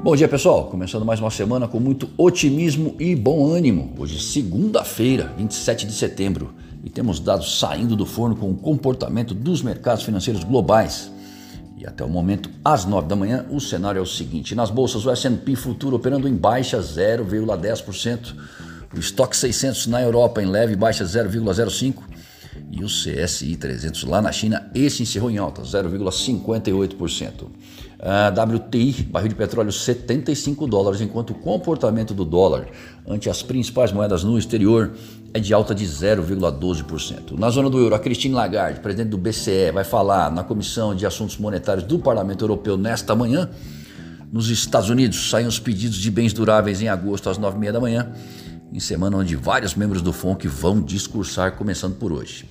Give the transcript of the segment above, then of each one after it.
Bom dia pessoal, começando mais uma semana com muito otimismo e bom ânimo. Hoje, segunda-feira, 27 de setembro, e temos dados saindo do forno com o comportamento dos mercados financeiros globais. E até o momento, às 9 da manhã, o cenário é o seguinte: nas bolsas, o S&P futuro operando em baixa 0,10%, o estoque 600 na Europa em leve baixa 0,05% e o CSI 300 lá na China, esse encerrou em alta, 0,58%. A WTI, barril de petróleo 75 dólares, enquanto o comportamento do dólar ante as principais moedas no exterior é de alta de 0,12%. Na zona do euro, a Christine Lagarde, presidente do BCE, vai falar na Comissão de Assuntos Monetários do Parlamento Europeu nesta manhã. Nos Estados Unidos, saem os pedidos de bens duráveis em agosto às 9h30 da manhã em semana onde vários membros do FONC vão discursar, começando por hoje.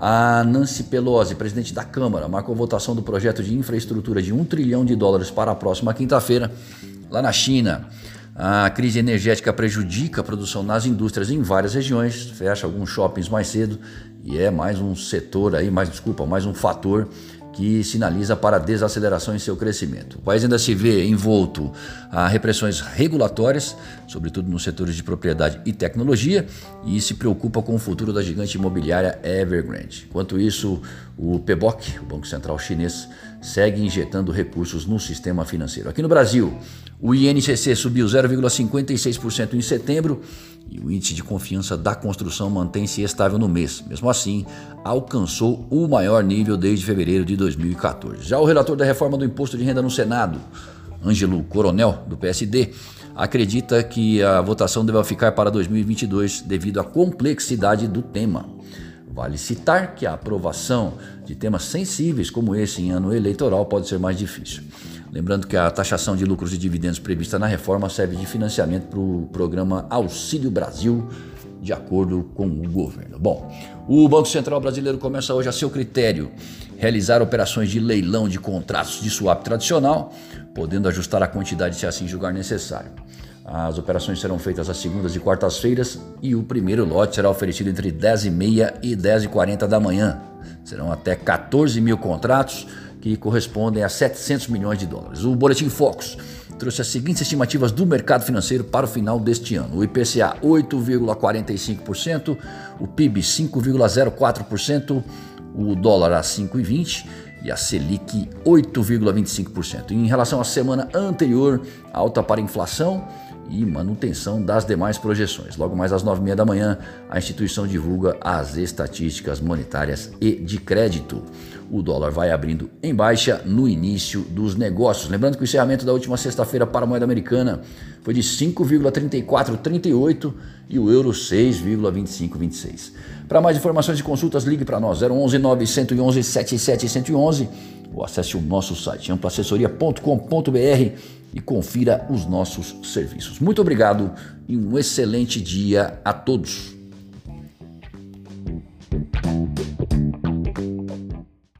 A Nancy Pelosi, presidente da Câmara, marcou votação do projeto de infraestrutura de um trilhão de dólares para a próxima quinta-feira, lá na China. A crise energética prejudica a produção nas indústrias em várias regiões, fecha alguns shoppings mais cedo e é mais um setor aí, mais desculpa, mais um fator que sinaliza para desaceleração em seu crescimento. O país ainda se vê envolto a repressões regulatórias, sobretudo nos setores de propriedade e tecnologia, e se preocupa com o futuro da gigante imobiliária Evergrande. Enquanto isso, o PBOC, o Banco Central Chinês, segue injetando recursos no sistema financeiro. Aqui no Brasil, o INCC subiu 0,56% em setembro e o índice de confiança da construção mantém-se estável no mês. Mesmo assim, alcançou o maior nível desde fevereiro de 2014. Já o relator da reforma do imposto de renda no Senado, Ângelo Coronel, do PSD, acredita que a votação deve ficar para 2022 devido à complexidade do tema. Vale citar que a aprovação de temas sensíveis como esse em ano eleitoral pode ser mais difícil. Lembrando que a taxação de lucros e dividendos prevista na reforma serve de financiamento para o programa Auxílio Brasil, de acordo com o governo. Bom, o Banco Central Brasileiro começa hoje a seu critério realizar operações de leilão de contratos de swap tradicional, podendo ajustar a quantidade se assim julgar necessário. As operações serão feitas às segundas e quartas-feiras e o primeiro lote será oferecido entre 10h30 e 10h40 da manhã. Serão até 14 mil contratos que correspondem a 700 milhões de dólares. O Boletim Focus trouxe as seguintes estimativas do mercado financeiro para o final deste ano: o IPCA 8,45%, o PIB 5,04%, o dólar a 5,20% e a Selic 8,25%. Em relação à semana anterior, alta para inflação e manutenção das demais projeções. Logo mais às nove e meia da manhã, a instituição divulga as estatísticas monetárias e de crédito. O dólar vai abrindo em baixa no início dos negócios. Lembrando que o encerramento da última sexta-feira para a moeda americana foi de 5,3438 e o euro 6,2526. Para mais informações e consultas, ligue para nós 011 911 7711 ou acesse o nosso site amplaassessoria.com.br e confira os nossos serviços. Muito obrigado e um excelente dia a todos.